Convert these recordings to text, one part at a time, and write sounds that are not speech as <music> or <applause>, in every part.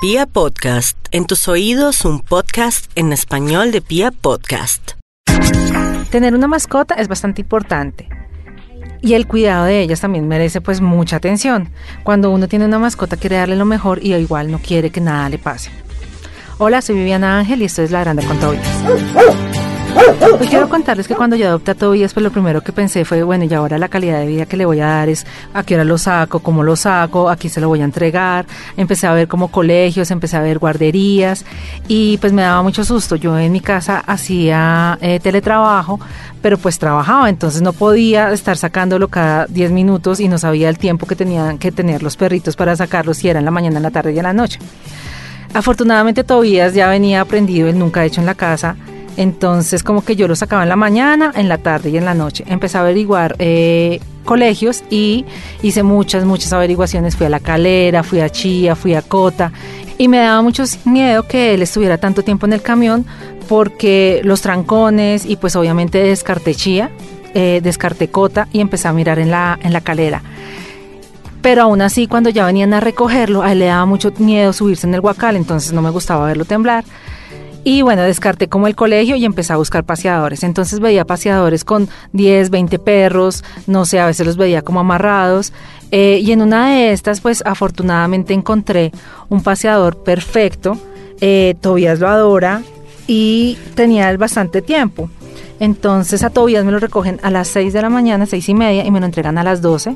Pia Podcast, en tus oídos un podcast en español de Pia Podcast. Tener una mascota es bastante importante. Y el cuidado de ellas también merece pues mucha atención. Cuando uno tiene una mascota quiere darle lo mejor y igual no quiere que nada le pase. Hola, soy Viviana Ángel y esto es La Grande con Tobias. Hoy quiero contarles que cuando yo adopté a Tobias, pues lo primero que pensé fue, bueno, y ahora la calidad de vida que le voy a dar es a qué hora lo saco, cómo lo saco, aquí se lo voy a entregar. Empecé a ver como colegios, empecé a ver guarderías y pues me daba mucho susto. Yo en mi casa hacía eh, teletrabajo, pero pues trabajaba, entonces no podía estar sacándolo cada 10 minutos y no sabía el tiempo que tenían que tener los perritos para sacarlos si era en la mañana, en la tarde y en la noche. Afortunadamente Tobías ya venía aprendido, él nunca ha hecho en la casa entonces, como que yo lo sacaba en la mañana, en la tarde y en la noche. Empecé a averiguar eh, colegios y hice muchas, muchas averiguaciones. Fui a La Calera, fui a Chía, fui a Cota y me daba mucho miedo que él estuviera tanto tiempo en el camión porque los trancones y pues obviamente descarté Chía, eh, descarté Cota y empecé a mirar en la, en la calera. Pero aún así, cuando ya venían a recogerlo, a él le daba mucho miedo subirse en el guacal, entonces no me gustaba verlo temblar. Y bueno, descarté como el colegio y empecé a buscar paseadores. Entonces veía paseadores con 10, 20 perros, no sé, a veces los veía como amarrados. Eh, y en una de estas, pues afortunadamente encontré un paseador perfecto. Eh, Tobías lo adora y tenía bastante tiempo. Entonces a Tobías me lo recogen a las 6 de la mañana, 6 y media, y me lo entregan a las 12.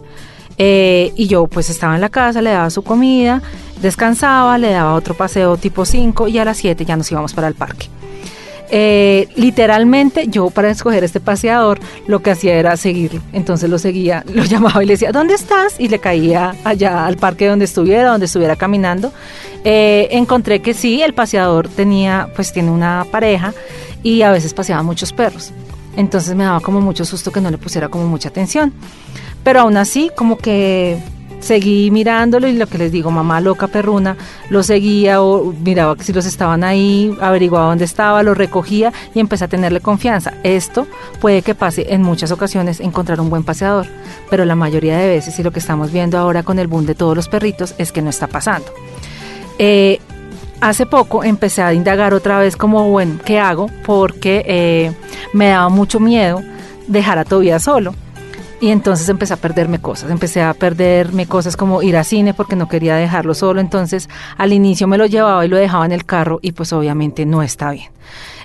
Eh, y yo pues estaba en la casa, le daba su comida, descansaba, le daba otro paseo tipo 5 y a las 7 ya nos íbamos para el parque. Eh, literalmente yo para escoger este paseador lo que hacía era seguirlo. Entonces lo seguía, <laughs> lo llamaba y le decía, ¿dónde estás? Y le caía allá al parque donde estuviera, donde estuviera caminando. Eh, encontré que sí, el paseador tenía, pues tiene una pareja y a veces paseaba muchos perros. Entonces me daba como mucho susto que no le pusiera como mucha atención. Pero aún así, como que seguí mirándolo y lo que les digo, mamá loca perruna, lo seguía o miraba si los estaban ahí, averiguaba dónde estaba, lo recogía y empecé a tenerle confianza. Esto puede que pase en muchas ocasiones encontrar un buen paseador, pero la mayoría de veces y lo que estamos viendo ahora con el boom de todos los perritos es que no está pasando. Eh, hace poco empecé a indagar otra vez como, bueno, ¿qué hago? Porque eh, me daba mucho miedo dejar a Tobias solo y entonces empecé a perderme cosas, empecé a perderme cosas como ir a cine porque no quería dejarlo solo, entonces al inicio me lo llevaba y lo dejaba en el carro y pues obviamente no está bien.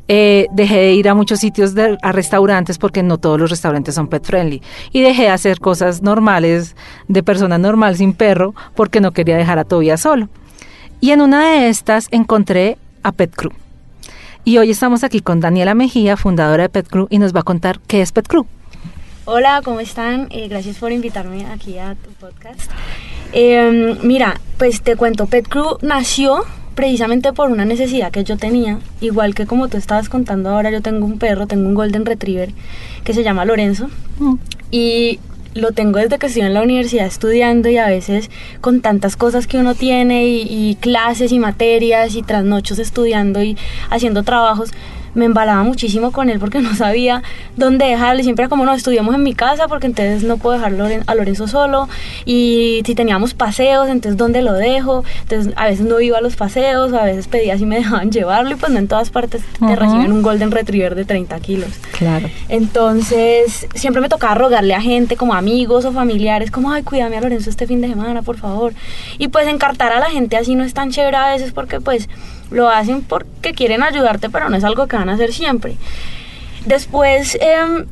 Eh, dejé de ir a muchos sitios a restaurantes porque no todos los restaurantes son pet friendly y dejé de hacer cosas normales de persona normal sin perro porque no quería dejar a Tobias solo. Y en una de estas encontré a Pet Crew. Y hoy estamos aquí con Daniela Mejía, fundadora de Pet Crew, y nos va a contar qué es Pet Crew. Hola, ¿cómo están? Eh, gracias por invitarme aquí a tu podcast. Em, mira, pues te cuento, Pet Crew nació precisamente por una necesidad que yo tenía, igual que como tú estabas contando ahora, yo tengo un perro, tengo un golden retriever que se llama Lorenzo mm. y lo tengo desde que estoy en la universidad estudiando y a veces con tantas cosas que uno tiene y, y clases y materias y trasnochos estudiando y haciendo trabajos, me embalaba muchísimo con él porque no sabía dónde dejarle. Siempre era como, no, estudiamos en mi casa porque entonces no puedo dejar a Lorenzo solo. Y si teníamos paseos, entonces ¿dónde lo dejo? Entonces a veces no iba a los paseos, a veces pedía si me <laughs> dejaban llevarlo y pues no en todas partes te reciben un Golden Retriever de 30 kilos. Claro. Entonces siempre me tocaba rogarle a gente como amigos o familiares como, ay, cuídame a Lorenzo este fin de semana, por favor. Y pues encartar a la gente así no es tan chévere a veces porque pues lo hacen porque quieren ayudarte, pero no es algo que van a hacer siempre. Después em,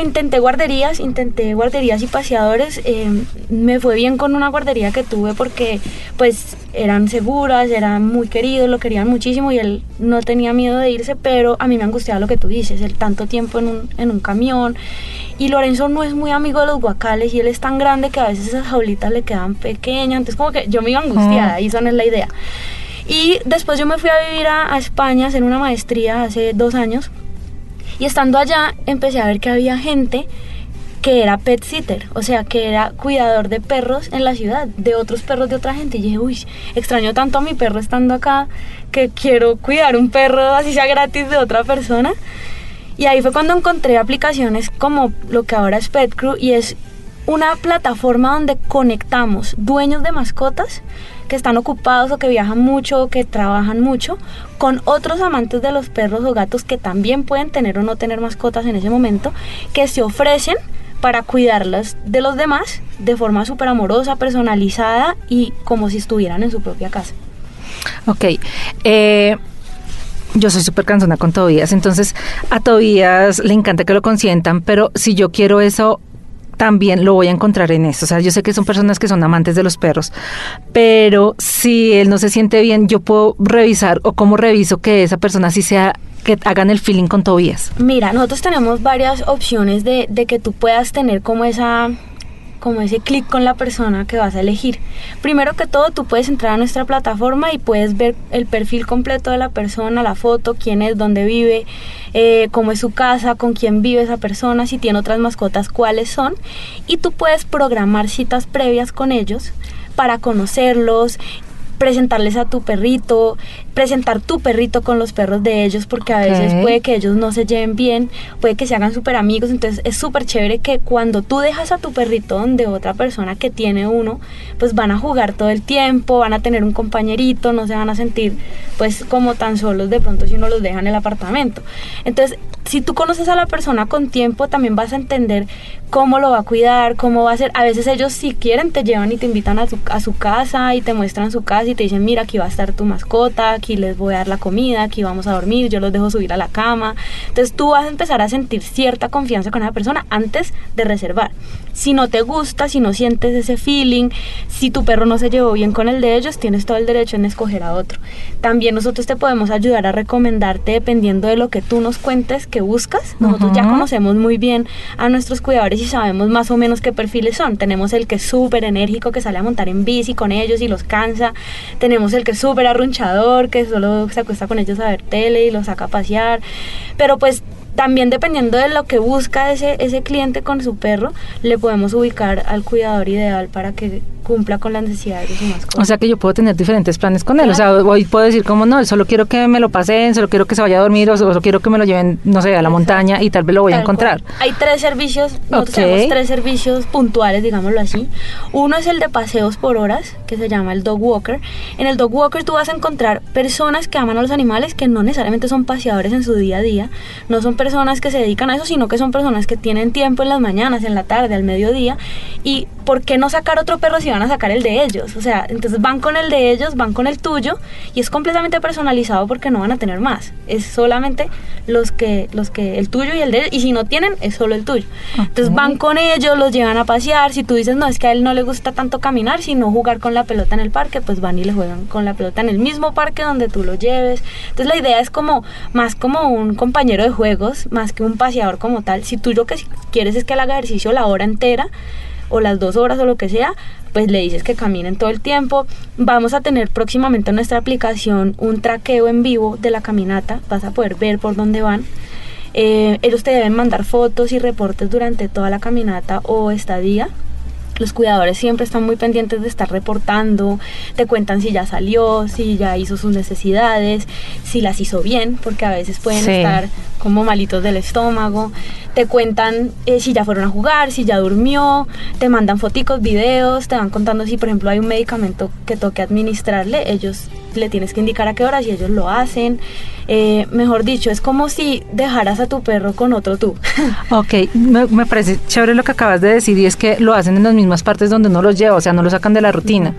intenté guarderías, intenté guarderías y paseadores. Em, me fue bien con una guardería que tuve porque pues eran seguras, eran muy queridos, lo querían muchísimo y él no tenía miedo de irse, pero a mí me angustiaba lo que tú dices, el tanto tiempo en un, en un camión. Y Lorenzo no es muy amigo de los guacales y él es tan grande que a veces esas jaulitas le quedan pequeñas. Entonces como que yo me iba angustiada, y eso no es la idea. Y después yo me fui a vivir a, España a hacer una maestría hace dos años. Y estando allá empecé a ver que había gente que era pet sitter, o sea, que era cuidador de perros en la ciudad, de otros perros de otra gente. Y dije, uy, extraño tanto a mi perro estando acá que quiero cuidar un perro así sea gratis de otra persona. Y ahí fue cuando encontré aplicaciones como lo que ahora es Pet Crew y es una plataforma donde conectamos dueños de mascotas que están ocupados o que viajan mucho o que trabajan mucho con otros amantes de los perros o gatos que también pueden tener o no tener mascotas en ese momento, que se ofrecen para cuidarlas de los demás de forma súper amorosa, personalizada y como si estuvieran en su propia casa. Ok. Eh, yo soy súper cansona con Tobías, entonces a Tobías le encanta que lo consientan, pero si yo quiero eso, también lo voy a encontrar en esto. O sea, yo sé que son personas que son amantes de los perros, pero si él no se siente bien, yo puedo revisar o cómo reviso que esa persona sí sea que hagan el feeling con Tobías. Mira, nosotros tenemos varias opciones de, de que tú puedas tener como esa como ese clic con la persona que vas a elegir. Primero que todo, tú puedes entrar a nuestra plataforma y puedes ver el perfil completo de la persona, la foto, quién es, dónde vive, eh, cómo es su casa, con quién vive esa persona, si tiene otras mascotas, cuáles son. Y tú puedes programar citas previas con ellos para conocerlos, presentarles a tu perrito, presentar tu perrito con los perros de ellos, porque a veces puede que ellos no se lleven bien, puede que se hagan súper amigos, entonces es súper chévere que cuando tú dejas a tu perrito donde otra persona que tiene uno, pues van a jugar todo el tiempo, van a tener un compañerito, no se van a sentir pues como tan solos de pronto si uno los deja en el apartamento. Entonces, si tú conoces a la persona con tiempo, también vas a entender cómo lo va a cuidar, cómo va a ser. A veces ellos si quieren te llevan y te invitan a, a su casa y te muestran su casa y te dicen, mira, aquí va a estar tu mascota, aquí les voy a dar la comida, aquí vamos a dormir, yo los dejo subir a la cama. Entonces tú vas a empezar a sentir cierta confianza con esa persona antes de reservar. Si no te gusta, si no sientes ese feeling, si tu perro no se llevó bien con el de ellos, tienes todo el derecho en escoger a otro. También nosotros te podemos ayudar a recomendarte dependiendo de lo que tú nos cuentes que buscas. Nosotros ya conocemos muy bien a nuestros cuidadores y sabemos más o menos qué perfiles son. Tenemos el que es súper enérgico, que sale a montar en bici con ellos y los cansa. Tenemos el que es súper arrunchador, que solo se acuesta con ellos a ver tele y los saca a pasear. Pero pues también dependiendo de lo que busca ese, ese cliente con su perro, le podemos ubicar al cuidador ideal para que cumpla con las necesidades de su mascota. O sea que yo puedo tener diferentes planes con él. O sea, hoy puedo decir como no, solo quiero que me lo pasen, solo quiero que se vaya a dormir o solo quiero que me lo lleven, no sé, a la montaña y tal vez lo voy a encontrar. Hay tres servicios, nosotros tenemos tres servicios puntuales, digámoslo así. Uno es el de paseos por horas, que se llama el Dog Walker. En el Dog Walker tú vas a encontrar personas que aman a los animales que no necesariamente son paseadores en su día a día, no son personas que se dedican a eso, sino que son personas que tienen tiempo en las mañanas, en la tarde, al mediodía. ¿Y por qué no sacar otro perro si van a sacar el de ellos? O sea, entonces van con el de ellos, van con el tuyo y es completamente personalizado porque no van a tener más. Es solamente los que, los que, el tuyo y el de ellos. Y si no tienen, es solo el tuyo. Entonces van con ellos, los llevan a pasear. Si tú dices, no, es que a él no le gusta tanto caminar, sino jugar con la pelota en el parque, pues van y le juegan con la pelota en el mismo parque donde tú lo lleves. Entonces la idea es como, más como un compañero de juegos, más que un paseador como tal. Si tú lo que quieres es que él haga ejercicio la hora entera o las dos horas o lo que sea, pues le dices que caminen todo el tiempo. Vamos a tener próximamente en nuestra aplicación un traqueo en vivo de la caminata. Vas a poder ver por dónde van. Eh, ellos te deben mandar fotos y reportes durante toda la caminata o estadía los cuidadores siempre están muy pendientes de estar reportando, te cuentan si ya salió, si ya hizo sus necesidades, si las hizo bien, porque a veces pueden estar como malitos del estómago, te cuentan eh, si ya fueron a jugar, si ya durmió, te mandan foticos, videos, te van contando si por ejemplo hay un medicamento que toque administrarle, ellos le tienes que indicar a qué horas y ellos lo hacen. Eh, mejor dicho, es como si dejaras a tu perro con otro tú. <laughs> ok, me, parece chévere lo que acabas de decir y es que lo hacen en las mismas partes donde uno los lleva, o sea, no lo sacan de la rutina.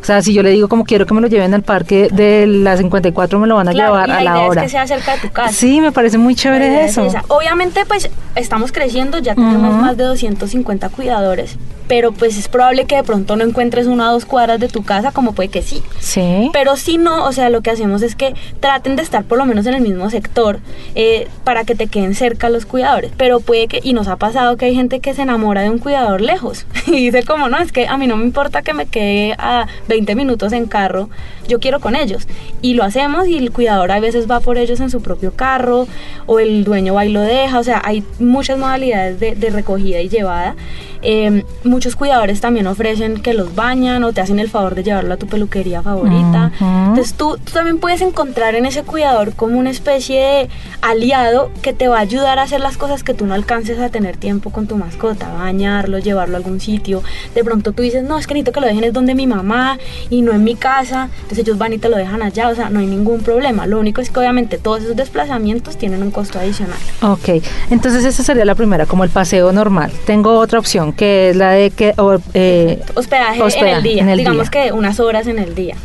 O sea, si yo le digo como quiero que me lo lleven al parque de las 54, me lo van a llevar a la hora. Es que sea cerca de tu casa. Sí, me parece muy chévere eso. Obviamente, pues estamos creciendo, ya tenemos más de 250 cuidadores, pero pues es probable que de pronto no encuentres una o dos cuadras de tu casa, como puede que sí. Sí. Pero si no, o sea, lo que hacemos es que traten de estar por lo menos en el mismo sector eh, para que te queden cerca los cuidadores. Pero puede que, y nos ha pasado que hay gente que se enamora de un cuidador lejos <laughs> y dice como, no, es que a mí no me importa que me quede a 20 minutos en carro, yo quiero con ellos. Y lo hacemos y el cuidador a veces va por ellos en su propio carro o el dueño va y lo deja, o sea, hay muchas modalidades de, de recogida y llevada. Eh, muchos cuidadores también ofrecen que los bañan o te hacen el favor de llevarlo a tu peluquería favorita. Entonces tú, tú, también puedes encontrar en ese cuidador como una especie de aliado que te va a ayudar a hacer las cosas que tú no alcances a tener tiempo con tu mascota, bañarlo, llevarlo a algún sitio. De pronto tú dices, no, es que necesito que lo dejen es donde mi mamá y no en mi casa. Entonces ellos van y te lo dejan allá, o sea, no hay ningún problema. Lo único es que obviamente todos esos desplazamientos tienen un costo adicional. Ok, entonces esa sería la primera, como el paseo normal. Tengo otra opción que es la de que... eh, hospedaje, en el día, digamos que unas horas en el día.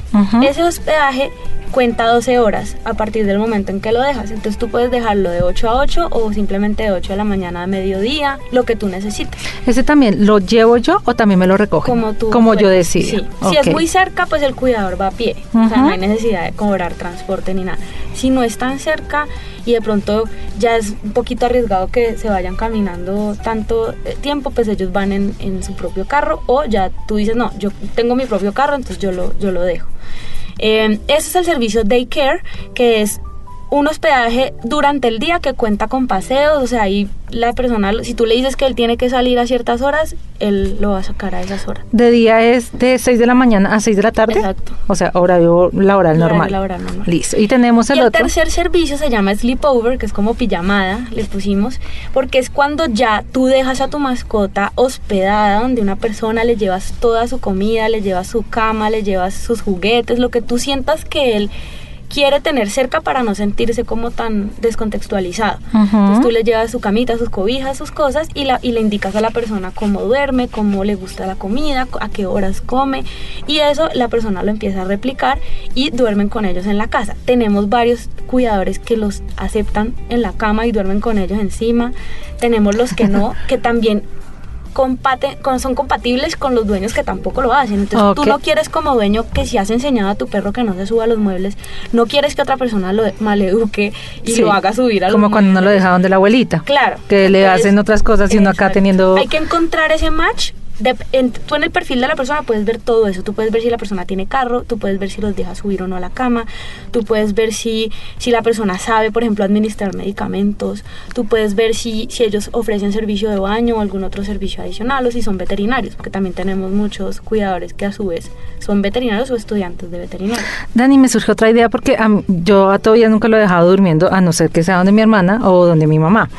Ese hospedaje cuenta 12 horas a partir del momento en que lo dejas. Entonces tú puedes dejarlo de 8 a 8 o simplemente de 8 de la mañana a mediodía, lo que tú necesites. ¿Ese también lo llevo yo o también me lo recoge? Como tú. Como yo decido. Sí. Si es muy cerca, pues el cuidador va a pie. O sea, no hay necesidad de cobrar transporte ni nada. Si no es tan cerca y de pronto ya es un poquito arriesgado que se vayan caminando tanto eh, tiempo, pues ellos van en, en su propio carro o ya tú dices, no, yo tengo mi propio carro, entonces yo lo, yo lo dejo. Eh, ese es el servicio Daycare, que es un hospedaje durante el día que cuenta con paseos, o sea, ahí la persona, si tú le dices que él tiene que salir a ciertas horas, él lo va a sacar a esas horas. ¿De día es de 6 de la mañana a 6 de la tarde? Exacto. O sea, horario laboral normal. Laboral normal. Listo. Y tenemos el y el otro. tercer servicio se llama sleepover, que es como pijamada, le pusimos, porque es cuando ya tú dejas a tu mascota hospedada, donde una persona le llevas toda su comida, le llevas su cama, le llevas sus juguetes, lo que tú sientas que él quiere tener cerca para no sentirse como tan descontextualizado. Entonces tú le llevas su camita, sus cobijas, sus cosas y, la, y le indicas a la persona cómo duerme, cómo le gusta la comida, a qué horas come y eso la persona lo empieza a replicar y duermen con ellos en la casa. Tenemos varios cuidadores que los aceptan en la cama y duermen con ellos encima. Tenemos los que no, que también compate, son compatibles con los dueños que tampoco lo hacen. Entonces tú no quieres como dueño que si has enseñado a tu perro que no se suba a los muebles, no quieres que otra persona lo maleduque y lo haga subir a los Como cuando uno lo deja donde la abuelita. Claro. Que le hacen otras cosas y uno acá teniendo... Hay que encontrar ese match en, tú en el perfil de la persona puedes ver todo eso. Tú puedes ver si la persona tiene carro, tú puedes ver si los deja subir o no a la cama, tú puedes ver si, si la persona sabe, por ejemplo, administrar medicamentos, tú puedes ver si, si ellos ofrecen servicio de baño o algún otro servicio adicional o si son veterinarios, porque también tenemos muchos cuidadores que a su vez son veterinarios o estudiantes de veterinaria. Dani, me surge otra idea porque yo a todavía nunca lo he dejado durmiendo, a no ser que sea donde mi hermana o donde mi mamá.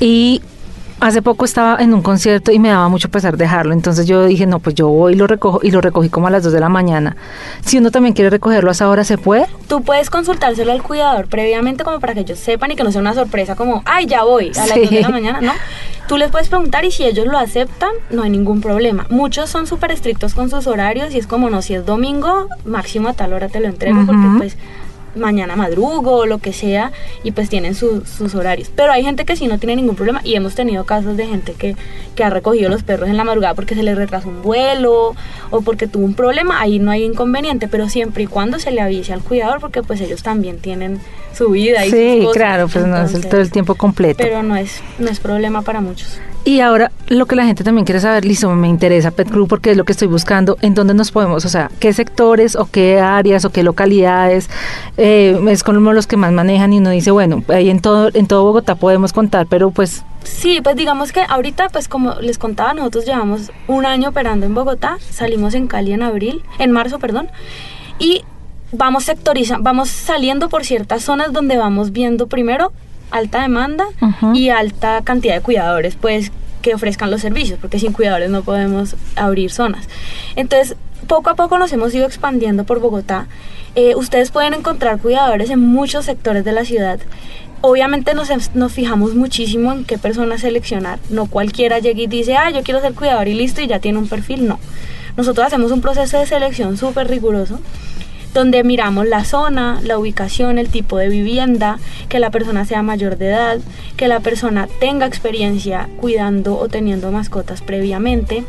Y hace poco estaba en un concierto y me daba mucho pesar dejarlo, entonces yo dije, no, pues yo voy y lo recojo y lo recogí como a las 2 de la mañana. Si uno también quiere recogerlo a esa hora, ¿se puede? Tú puedes consultárselo al cuidador previamente como para que ellos sepan y que no sea una sorpresa como, ay, ya voy a las 2 de la mañana, ¿no? Tú les puedes preguntar y si ellos lo aceptan, no hay ningún problema. Muchos son súper estrictos con sus horarios y es como, no, si es domingo, máximo a tal hora te lo entrego porque pues mañana madrugo o lo que sea y pues tienen sus horarios. Pero hay gente que sí no tiene ningún problema y hemos tenido casos de gente que, que ha recogido los perros en la madrugada porque se le retrasó un vuelo o porque tuvo un problema, ahí no hay inconveniente, pero siempre y cuando se le avise al cuidador porque pues ellos también tienen su vida y Sí, claro, pues no es el, todo el tiempo completo. Pero no es, no es problema para muchos. Y ahora lo que la gente también quiere saber, listo, me interesa Pet Group porque es lo que estoy buscando, en dónde nos podemos, o sea, qué sectores o qué áreas o qué localidades eh, es como los que más manejan y uno dice, bueno, ahí en todo, en todo Bogotá podemos contar, pero pues... Sí, pues digamos que ahorita, pues como les contaba, nosotros llevamos un año operando en Bogotá, salimos en Cali en abril, en marzo, perdón, y vamos sectorizando, vamos saliendo por ciertas zonas donde vamos viendo primero alta demanda y alta cantidad de cuidadores, pues que ofrezcan los servicios, porque sin cuidadores no podemos abrir zonas. Entonces, poco a poco nos hemos ido expandiendo por Bogotá. Eh, ustedes pueden encontrar cuidadores en muchos sectores de la ciudad. Obviamente nos, nos fijamos muchísimo en qué personas seleccionar. No cualquiera llega y dice, ah, yo quiero ser cuidador y listo y ya tiene un perfil. No. Nosotros hacemos un proceso de selección súper riguroso donde miramos la zona, la ubicación, el tipo de vivienda, que la persona sea mayor de edad, que la persona tenga experiencia cuidando o teniendo mascotas previamente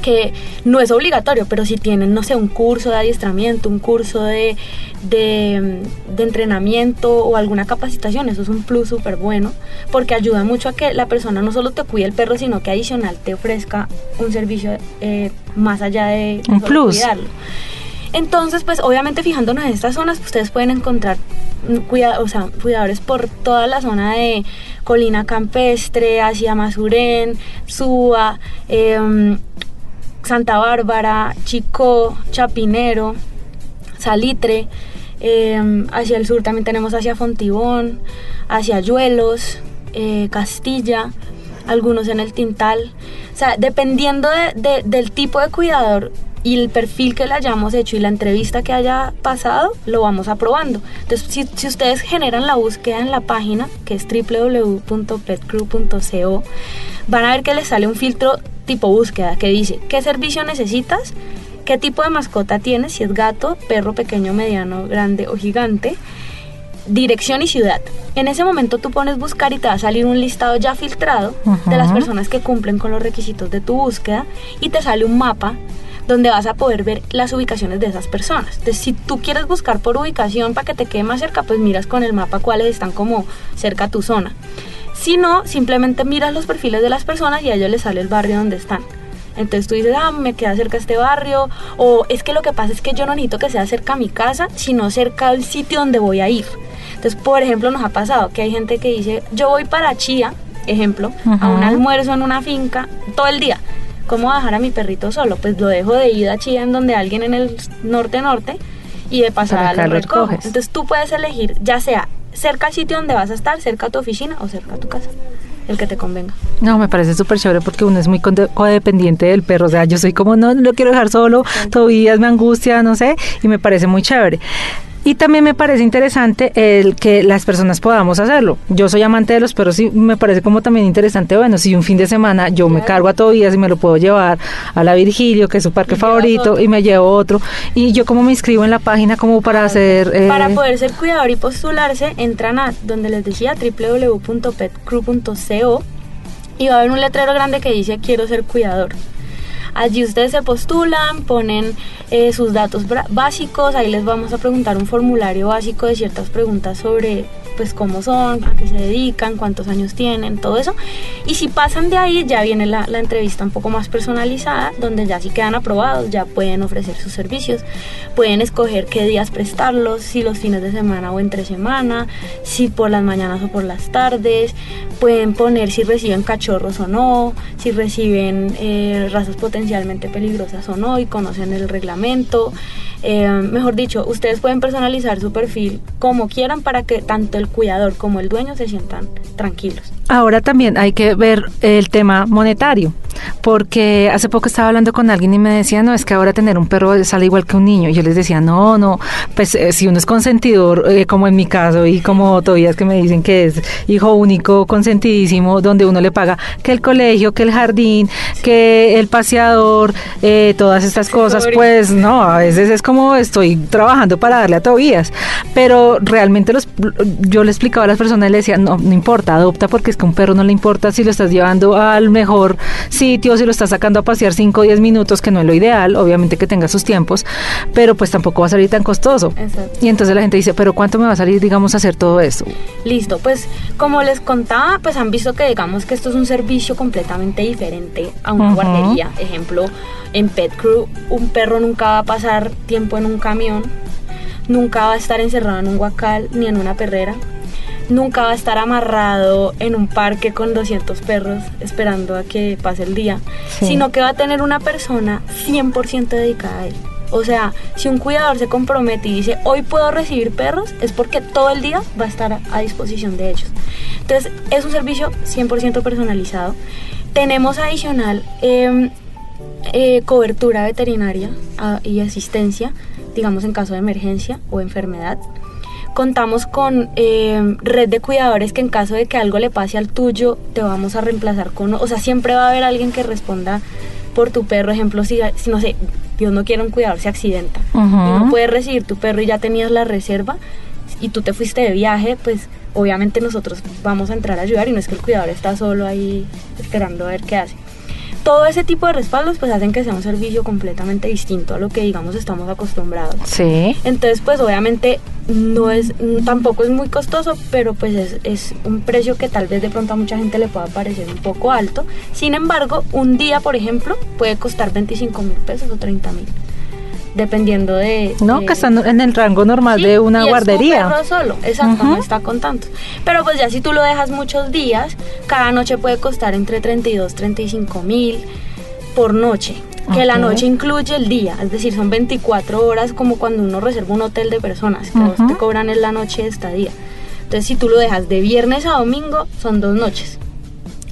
que no es obligatorio, pero si tienen, no sé, un curso de adiestramiento, un curso de, de, de entrenamiento o alguna capacitación, eso es un plus súper bueno, porque ayuda mucho a que la persona no solo te cuide el perro, sino que adicional te ofrezca un servicio eh, más allá de, un plus. cuidarlo. Entonces, pues obviamente fijándonos en estas zonas, ustedes pueden encontrar o sea, cuidadores por toda la zona de Colina Campestre, hacia Mazurén, Suba, em, Santa Bárbara, Chicó, Chapinero, Salitre. Eh, hacia el sur también tenemos hacia Fontibón, hacia Yuelos, eh, Castilla, algunos en el Tintal. O sea, dependiendo de- de- del tipo de cuidador y el perfil que le hayamos hecho y la entrevista que haya pasado, lo vamos aprobando. Entonces, si, si ustedes generan la búsqueda en la página, que es www.petcrew.co, van a ver que les sale un filtro tipo búsqueda que dice qué servicio necesitas, qué tipo de mascota tienes, si es gato, perro pequeño, mediano, grande o gigante, dirección y ciudad. En ese momento tú pones buscar y te va a salir un listado ya filtrado de las personas que cumplen con los requisitos de tu búsqueda y te sale un mapa donde vas a poder ver las ubicaciones de esas personas. Entonces, si tú quieres buscar por ubicación para que te quede más cerca, pues miras con el mapa cuáles están como cerca a tu zona. Si no, simplemente miras los perfiles de las personas y a ellos les sale el barrio donde están. Entonces tú dices, ah, me queda cerca este barrio, o es que lo que pasa es que yo no necesito que sea cerca a mi casa, sino cerca del sitio donde voy a ir. Entonces, por ejemplo, nos ha pasado que hay gente que dice, yo voy para Chía, ejemplo, a un almuerzo en una finca todo el día. ¿Cómo voy a dejar a mi perrito solo? Pues lo dejo de ida a Chía en donde alguien en el norte-norte y de pasada lo recojo. recoges. Entonces tú puedes elegir ya sea cerca al sitio donde vas a estar, cerca a tu oficina o cerca a tu casa, el que te convenga. No, me parece súper chévere porque uno es muy codependiente del perro. O sea, yo soy como, no, no lo quiero dejar solo, todavía me angustia, no sé, y me parece muy chévere. Y también me parece interesante el que las personas podamos hacerlo. Yo soy amante de los perros y me parece como también interesante, bueno, si un fin de semana yo me cargo a Tobías y me lo puedo llevar a la Virgilio, que es su parque Y favorito, y me llevo otro. Y yo como me inscribo en la página como para hacer... eh, Para poder ser cuidador y postularse, entran a donde les decía www.petcrew.co y va a haber un letrero grande que dice quiero ser cuidador. Allí ustedes se postulan, ponen eh, sus datos básicos, ahí les vamos a preguntar un formulario básico de ciertas preguntas sobre pues cómo son, a qué se dedican, cuántos años tienen, todo eso. Y si pasan de ahí, ya viene la, la entrevista un poco más personalizada, donde ya si quedan aprobados, ya pueden ofrecer sus servicios, pueden escoger qué días prestarlos, si los fines de semana o entre semana, si por las mañanas o por las tardes, pueden poner si reciben cachorros o no, si reciben eh, razas potencialmente peligrosas o no y conocen el reglamento. Eh, mejor dicho, ustedes pueden personalizar su perfil como quieran para que tanto el cuidador como el dueño se sientan tranquilos. Ahora también hay que ver el tema monetario, porque hace poco estaba hablando con alguien y me decía, no, es que ahora tener un perro sale igual que un niño. Y yo les decía, no, no, pues eh, si uno es consentidor, eh, como en mi caso, y como todavía es que me dicen que es hijo único, consentidísimo, donde uno le paga que el colegio, que el jardín, que el paseador, eh, todas estas cosas, pues no, a veces es como estoy trabajando para darle a Tobías, pero realmente los, yo le explicaba a las personas y le decía, no, no importa, adopta porque es que a un perro no le importa si lo estás llevando al mejor sitio, si lo estás sacando a pasear 5 o 10 minutos, que no es lo ideal, obviamente que tenga sus tiempos, pero pues tampoco va a salir tan costoso. Exacto. Y entonces la gente dice, pero ¿cuánto me va a salir, digamos, hacer todo eso? Listo, pues como les contaba, pues han visto que digamos que esto es un servicio completamente diferente a una guardería. Ejemplo, en Pet Crew un perro nunca va a pasar tiempo en un camión, nunca va a estar encerrado en un guacal ni en una perrera, nunca va a estar amarrado en un parque con 200 perros esperando a que pase el día, Sí. sino que va a tener una persona 100% dedicada a él. O sea, si un cuidador se compromete y dice, hoy puedo recibir perros, es porque todo el día va a estar a, a disposición de ellos. Entonces, es un servicio 100% personalizado. Tenemos adicional em, eh, cobertura veterinaria ah, y asistencia, digamos en caso de emergencia o enfermedad. Contamos con em, red de cuidadores que en caso de que algo le pase al tuyo, te vamos a reemplazar con... O sea, siempre va a haber alguien que responda por tu perro. Ejemplo, si, si no sé, Dios no quiere un cuidador, se accidenta y no puedes recibir tu perro y ya tenías la reserva y tú te fuiste de viaje, pues obviamente nosotros vamos a entrar a ayudar y no es que el cuidador está solo ahí esperando a ver qué hace. Todo ese tipo de respaldos pues hacen que sea un servicio completamente distinto a lo que digamos estamos acostumbrados. Sí. Entonces, pues obviamente no es, tampoco es muy costoso, pero pues es, es un precio que tal vez de pronto a mucha gente le pueda parecer un poco alto. Sin embargo, un día, por ejemplo, puede costar 25 mil pesos o 30 mil, dependiendo de... No, de- que están en el rango normal Sí, de una y guardería. Es tu perro solo, exacto, no está con tantos. Pero pues ya si tú lo dejas muchos días, cada noche puede costar entre 32, 35 mil por noche. que la noche incluye el día, es decir, son 24 horas como cuando uno reserva un hotel de personas, que vos Ujú. te cobran en la noche de estadía. Entonces, si tú lo dejas de viernes a domingo, son dos noches.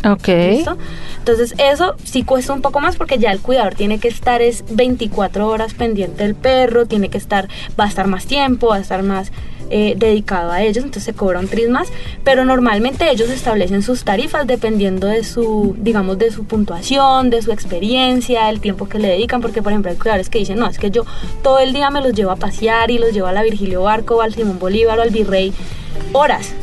Ok. Entonces eso sí cuesta un poco más porque ya el cuidador tiene que estar es 24 horas pendiente del perro, tiene que estar, va a estar más tiempo, va a estar más eh, dedicado a ellos, entonces se cobra un tris más, pero normalmente ellos establecen sus tarifas dependiendo de su, digamos, de su puntuación, de su experiencia, el tiempo que le dedican, porque por ejemplo hay cuidadores que dicen, no, es que yo todo el día me los llevo a pasear y los llevo a la Virgilio Barco, al Simón Bolívar o al Virrey, horas.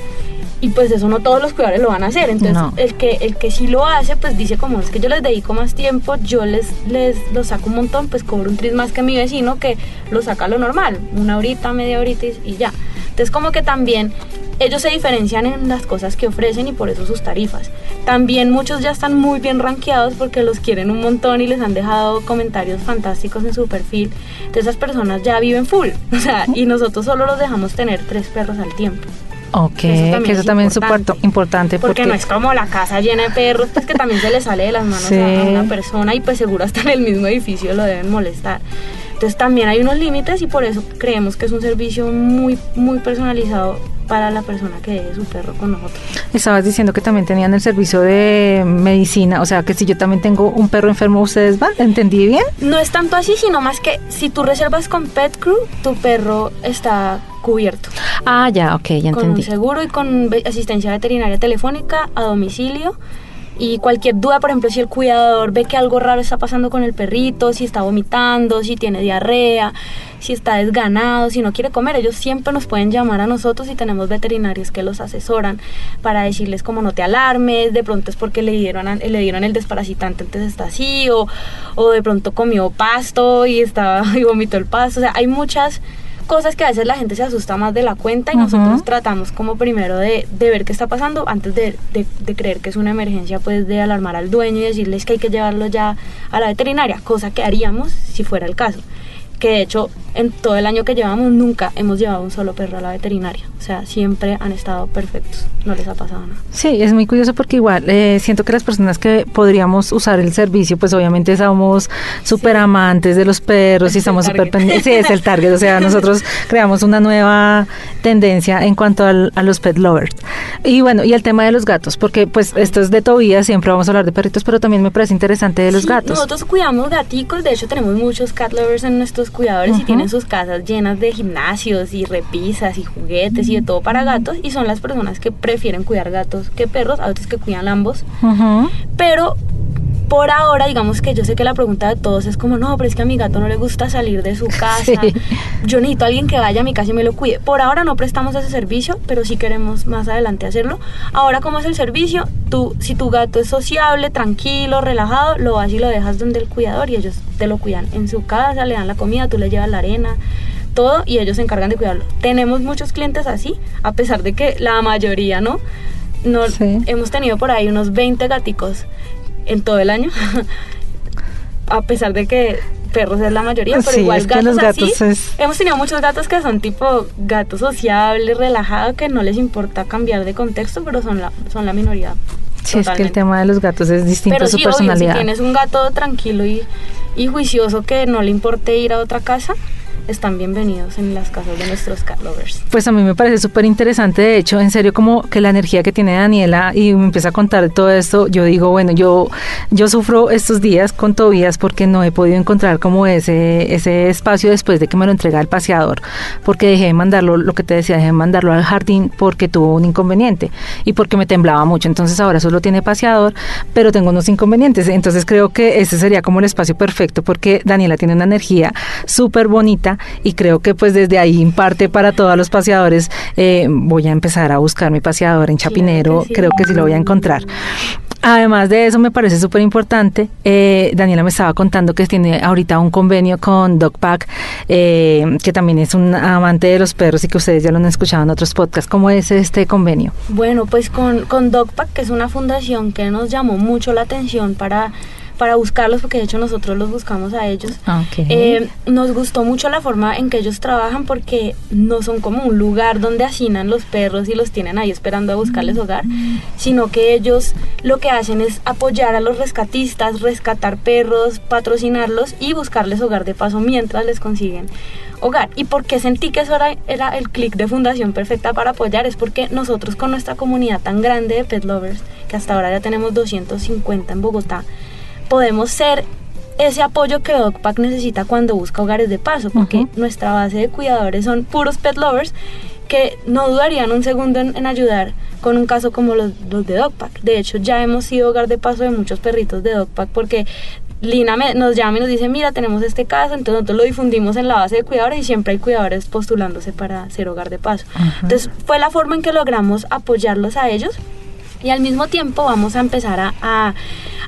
Y pues eso no todos los cuidadores lo van a hacer. Entonces, No. el que el que sí lo hace, pues dice como es que yo les dedico más tiempo, yo les les lo saco un montón, pues cobro un tris más que mi vecino que lo saca lo normal, una horita, media horita y, y ya. Entonces, como que también ellos se diferencian en las cosas que ofrecen y por eso sus tarifas. También muchos ya están muy bien rankeados porque los quieren un montón y les han dejado comentarios fantásticos en su perfil. Entonces esas personas ya viven full. <laughs> O sea, y nosotros solo los dejamos tener tres perros al tiempo. Ok, Eso que eso es también es súper importante. Porque, porque, no es como la casa llena de perros, pues que también se le sale de las manos Sí. a una persona y pues seguro hasta en el mismo edificio lo deben molestar. Entonces también hay unos límites y por eso creemos que es un servicio muy, muy personalizado para la persona que deje su perro con nosotros. estabas diciendo que también tenían el servicio de medicina, o sea que si yo también tengo un perro enfermo, ¿ustedes van? ¿Entendí bien? No es tanto así, sino más que si tú reservas con Pet Crew, tu perro está cubierto. Ah, ya, ok, ya con un entendí. seguro y con asistencia veterinaria telefónica a domicilio. Y cualquier duda, por ejemplo, si el cuidador ve que algo raro está pasando con el perrito, si está vomitando, si tiene diarrea, si está desganado, si no quiere comer, ellos siempre nos pueden llamar a nosotros y tenemos veterinarios que los asesoran para decirles como no te alarmes, de pronto es porque le dieron, a- le dieron el desparasitante, entonces está así, o, o de pronto comió pasto y, estaba, <laughs> y vomitó el pasto. O sea, hay muchas cosas que a veces la gente se asusta más de la cuenta y nosotros tratamos como primero de, de ver qué está pasando antes de, de- de creer que es una emergencia, pues de alarmar al dueño y decirles que hay que llevarlo ya a la veterinaria, cosa que haríamos si fuera el caso. Que de hecho en todo el año que llevamos nunca hemos llevado un solo perro a la veterinaria. O sea, siempre han estado perfectos, no les ha pasado nada. Sí, es muy curioso porque igual eh, siento que las personas que podríamos usar el servicio, pues obviamente somos súper amantes de los perros Es y estamos súper pendientes. Sí, es el target. O sea, <laughs> nosotros creamos una nueva tendencia en cuanto al- a los pet lovers. Y bueno, y el tema de los gatos, porque pues esto es de Tobías, siempre vamos a hablar de perritos, pero también me parece interesante de los Sí, gatos. Nosotros cuidamos gaticos, de hecho tenemos muchos cat lovers en nuestros cuidadores y Ujú. tienen sus casas llenas de gimnasios y repisas y juguetes y de todo para gatos y son las personas que prefieren cuidar gatos que perros, a otros que cuidan ambos, pero por ahora digamos que yo sé que la pregunta de todos es como, no, pero es que a mi gato no le gusta salir de su <laughs> casa, Sí. yo necesito a alguien que vaya a mi casa y me lo cuide. Por ahora no prestamos ese servicio, pero sí queremos más adelante hacerlo. Ahora, ¿cómo es el servicio? Tú, si tu gato es sociable, tranquilo, relajado, lo vas y lo dejas donde el cuidador y ellos te lo cuidan en su casa, le dan la comida, tú le llevas la arena, todo y ellos se encargan de cuidarlo. Tenemos muchos clientes así, a pesar de que la mayoría no. no Sí. Hemos tenido por ahí unos 20 gaticos en todo el año. <laughs> a pesar de que perros es la mayoría, pero Sí, igual es que gatos, los gatos así, es- Hemos tenido muchos gatos que son tipo gatos sociables, relajados, que no les importa cambiar de contexto, pero son la, son la minoría. Sí, es que el totalmente. tema de los gatos es distinto Pero a su sí, obvio, si personalidad. tienes un gato tranquilo y, y juicioso que no le importe ir a otra casa, están bienvenidos en las casas de nuestros cat lovers. Pues a mí me parece súper interesante, de hecho, en serio, como que la energía que tiene Daniela y me empieza a contar todo esto, yo digo, bueno, yo, yo sufro estos días con Tobías porque no he podido encontrar como ese, ese espacio después de que me lo entrega el paseador, porque dejé de mandarlo, lo que te decía, dejé de mandarlo al jardín porque tuvo un inconveniente y porque me temblaba mucho, entonces ahora solo tiene paseador, pero tengo unos inconvenientes, entonces creo que ese sería como el espacio perfecto porque Daniela tiene una energía súper bonita y creo que pues desde ahí en parte para todos los paseadores eh, voy a empezar a buscar mi paseador en Chapinero, sí. creo que sí lo voy a encontrar. Además de eso, me parece súper importante. eh, Daniela me estaba contando que tiene ahorita un convenio con Dogpack, eh, que también es un amante de los perros y que ustedes ya lo han escuchado en otros podcasts. ¿Cómo es este convenio? Bueno, pues con, con Dogpack, que es una fundación que nos llamó mucho la atención para, para buscarlos, porque de hecho nosotros los buscamos a ellos. Ok. Eh, nos gustó mucho la forma en que ellos trabajan porque no son como un lugar donde hacinan los perros y los tienen ahí esperando a buscarles hogar, sino que ellos lo que hacen es apoyar a los rescatistas, rescatar perros, patrocinarlos y buscarles hogar de paso mientras les consiguen hogar. ¿Y por qué sentí que eso era, era el clic de Fundación Perfecta para apoyar? Es porque nosotros con nuestra comunidad tan grande de pet lovers, que hasta ahora ya tenemos 250 en Bogotá, podemos ser ese apoyo que Dogpack necesita cuando busca hogares de paso, porque Ujú. nuestra base de cuidadores son puros pet lovers que no dudarían un segundo en, en ayudar con un caso como los, los de Dogpack. De hecho, ya hemos sido hogar de paso de muchos perritos de Dogpack porque Lina me- nos llama y nos dice, mira, tenemos este caso, entonces nosotros lo difundimos en la base de cuidadores y siempre hay cuidadores postulándose para ser hogar de paso. Ajá. Entonces fue la forma en que logramos apoyarlos a ellos y al mismo tiempo vamos a empezar a, a-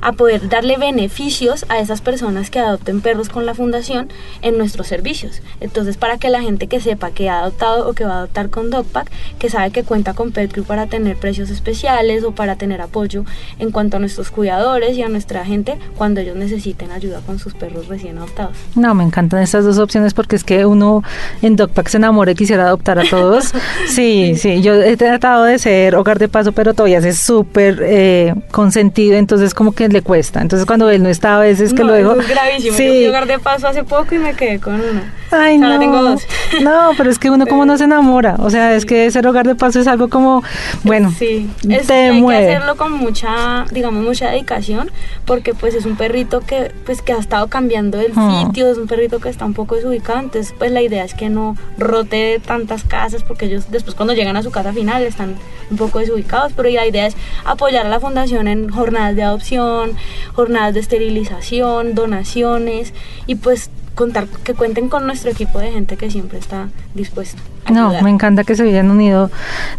a poder darle beneficios a esas personas que adopten perros con la fundación en nuestros servicios. Entonces, para que la gente que sepa que ha adoptado o que va a adoptar con Dogpack, que sabe que cuenta con PetCrew para tener precios especiales o para tener apoyo en cuanto a nuestros cuidadores y a nuestra gente cuando ellos necesiten ayuda con sus perros recién adoptados. No, me encantan estas dos opciones porque es que uno en Dogpack se enamora y quisiera adoptar a todos. <laughs> Sí, sí, yo he tratado de ser hogar de paso, pero todavía es súper eh, consentido, entonces como que le cuesta. Entonces cuando él no está, a veces que No, luego... eso es gravísimo. Yo Sí. fui hogar de paso hace poco y me quedé con uno. Ay, Ahora no. tengo dos. No, pero es que uno como no se enamora. O sea, es que ser hogar de paso es algo como, bueno, Sí, es, te hay mueve. que hacerlo con mucha, digamos, mucha dedicación, porque pues es un perrito que, pues, que ha estado cambiando el Ah. sitio, es un perrito que está un poco desubicado, entonces pues la idea es que no rote tantas casas, porque ellos después cuando llegan a su casa final están un poco desubicados, pero la idea es apoyar a la fundación en jornadas de adopción, jornadas de esterilización, donaciones, y pues contar que cuenten con nuestro equipo de gente que siempre está dispuesto. a No, ayudar. me encanta que se hayan unido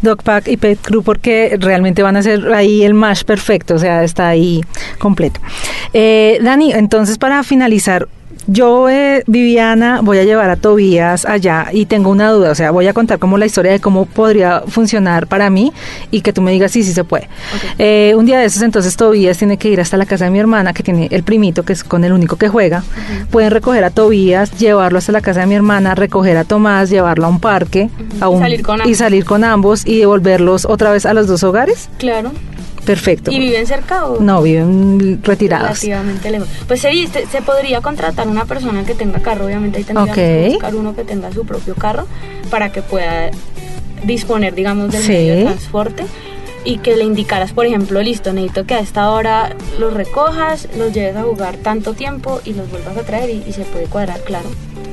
Dogpack y Pet Crew porque realmente van a ser ahí el match perfecto, o sea, está ahí completo. Eh, Dani, entonces para finalizar, yo, eh, Viviana, voy a llevar a Tobías allá y tengo una duda, o sea, voy a contar como la historia de cómo podría funcionar para mí y que tú me digas si sí se puede. Eh, un día de esos, entonces Tobías tiene que ir hasta la casa de mi hermana, que tiene el primito, que es con el único que juega. Pueden recoger a Tobías, llevarlo hasta la casa de mi hermana, recoger a Tomás, llevarlo a un parque a Y un- salir con y salir con ambos y devolverlos otra vez a los dos hogares. Claro. Perfecto. ¿Y viven cerca o...? No, viven retirados. Relativamente lejos. Pues se, se, se podría contratar una persona que tenga carro, obviamente ahí tendríamos que buscar uno que tenga su propio carro para que pueda disponer, digamos, del Sí. medio de transporte y que le indicaras, por ejemplo, listo, necesito que a esta hora los recojas, los lleves a jugar tanto tiempo y los vuelvas a traer y, y se puede cuadrar, claro.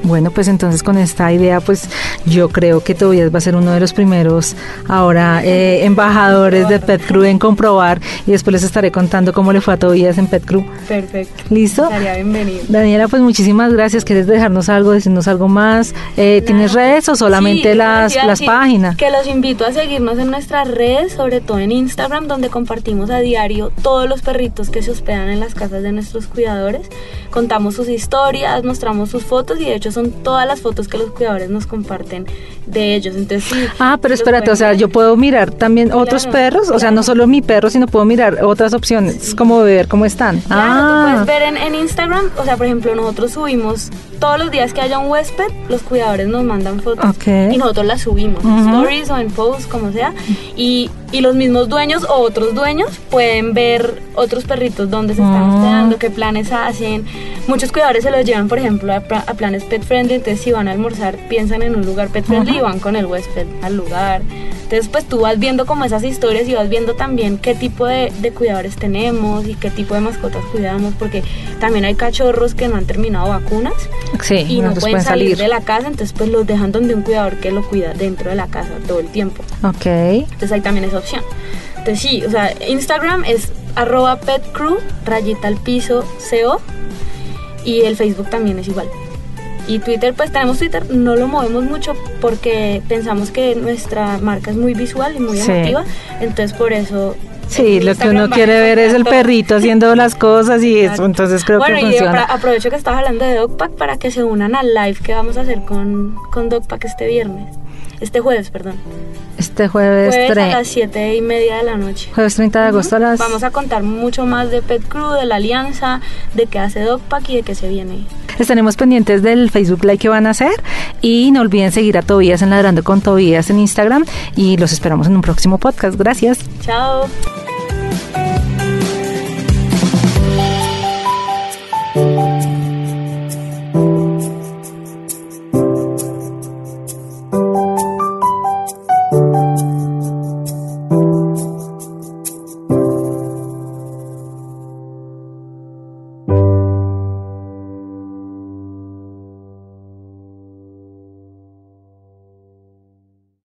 Bueno, pues entonces con esta idea, pues yo creo que Tobias va a ser uno de los primeros ahora eh, embajadores de Pet Crew en comprobar y después les estaré contando cómo le fue a Tobias en Pet Crew. Perfecto. ¿Listo? Estaría bienvenido. Daniela, pues muchísimas gracias. ¿Quieres dejarnos algo, decirnos algo más? Eh, ¿Tienes Claro. redes o solamente Sí, las, las páginas? Que los invito a seguirnos en nuestras redes, sobre todo en Instagram, donde compartimos a diario todos los perritos que se hospedan en las casas de nuestros cuidadores. Contamos sus historias, mostramos sus fotos y de hecho son todas las fotos que los cuidadores nos comparten de ellos. Entonces sí. Ah, pero espérate, o sea, ver. yo puedo mirar también otros Claro, perros, o sea, no solo mi perro, sino puedo mirar otras opciones, como ver cómo están. Claro, tú ah, puedes ver en, en Instagram, o sea, por ejemplo, nosotros subimos todos los días que haya un huésped, los cuidadores nos mandan fotos Ok. y nosotros las subimos en Ujú. stories o en posts, como sea, y, y los mismos dueños o otros dueños pueden ver otros perritos dónde se están hospedando, qué planes hacen. Muchos cuidadores se los llevan, por ejemplo, a, a planes pet friendly, entonces si van a almorzar, piensan en un lugar pet friendly y Ajá. van con el huésped al lugar. Entonces, pues tú vas viendo como esas historias y vas viendo también qué tipo de, de cuidadores tenemos y qué tipo de mascotas cuidamos, porque también hay cachorros que no han terminado vacunas sí, y no pueden salir, de la casa, entonces pues los dejan donde un cuidador que lo cuida dentro de la casa todo el tiempo. Ok. Entonces hay también esa opción. Entonces sí, o sea, Instagram es arroba petcrew, rayita al piso, co, y el Facebook también es igual. Y Twitter, pues tenemos Twitter, no lo movemos mucho porque pensamos que nuestra marca es muy visual y muy Sí. emotiva, entonces por eso... Sí, lo que uno quiere ver es el perrito haciendo las cosas y eso, entonces creo bueno, que y funciona. apro- aprovecho que estabas hablando de Dogpack para que se unan al live que vamos a hacer con, con Dogpack este viernes. Este jueves, perdón. Este jueves, Jueves a las 7 y media de la noche. jueves 30 de agosto a las... Vamos a contar mucho más de Pet Crew, de la alianza, de qué hace Dogpack y de qué se viene. Estaremos pendientes del Facebook Live que van a hacer y no olviden seguir a Tobías en Ladrando con Tobías en Instagram y los esperamos en un próximo podcast. Gracias. Chao.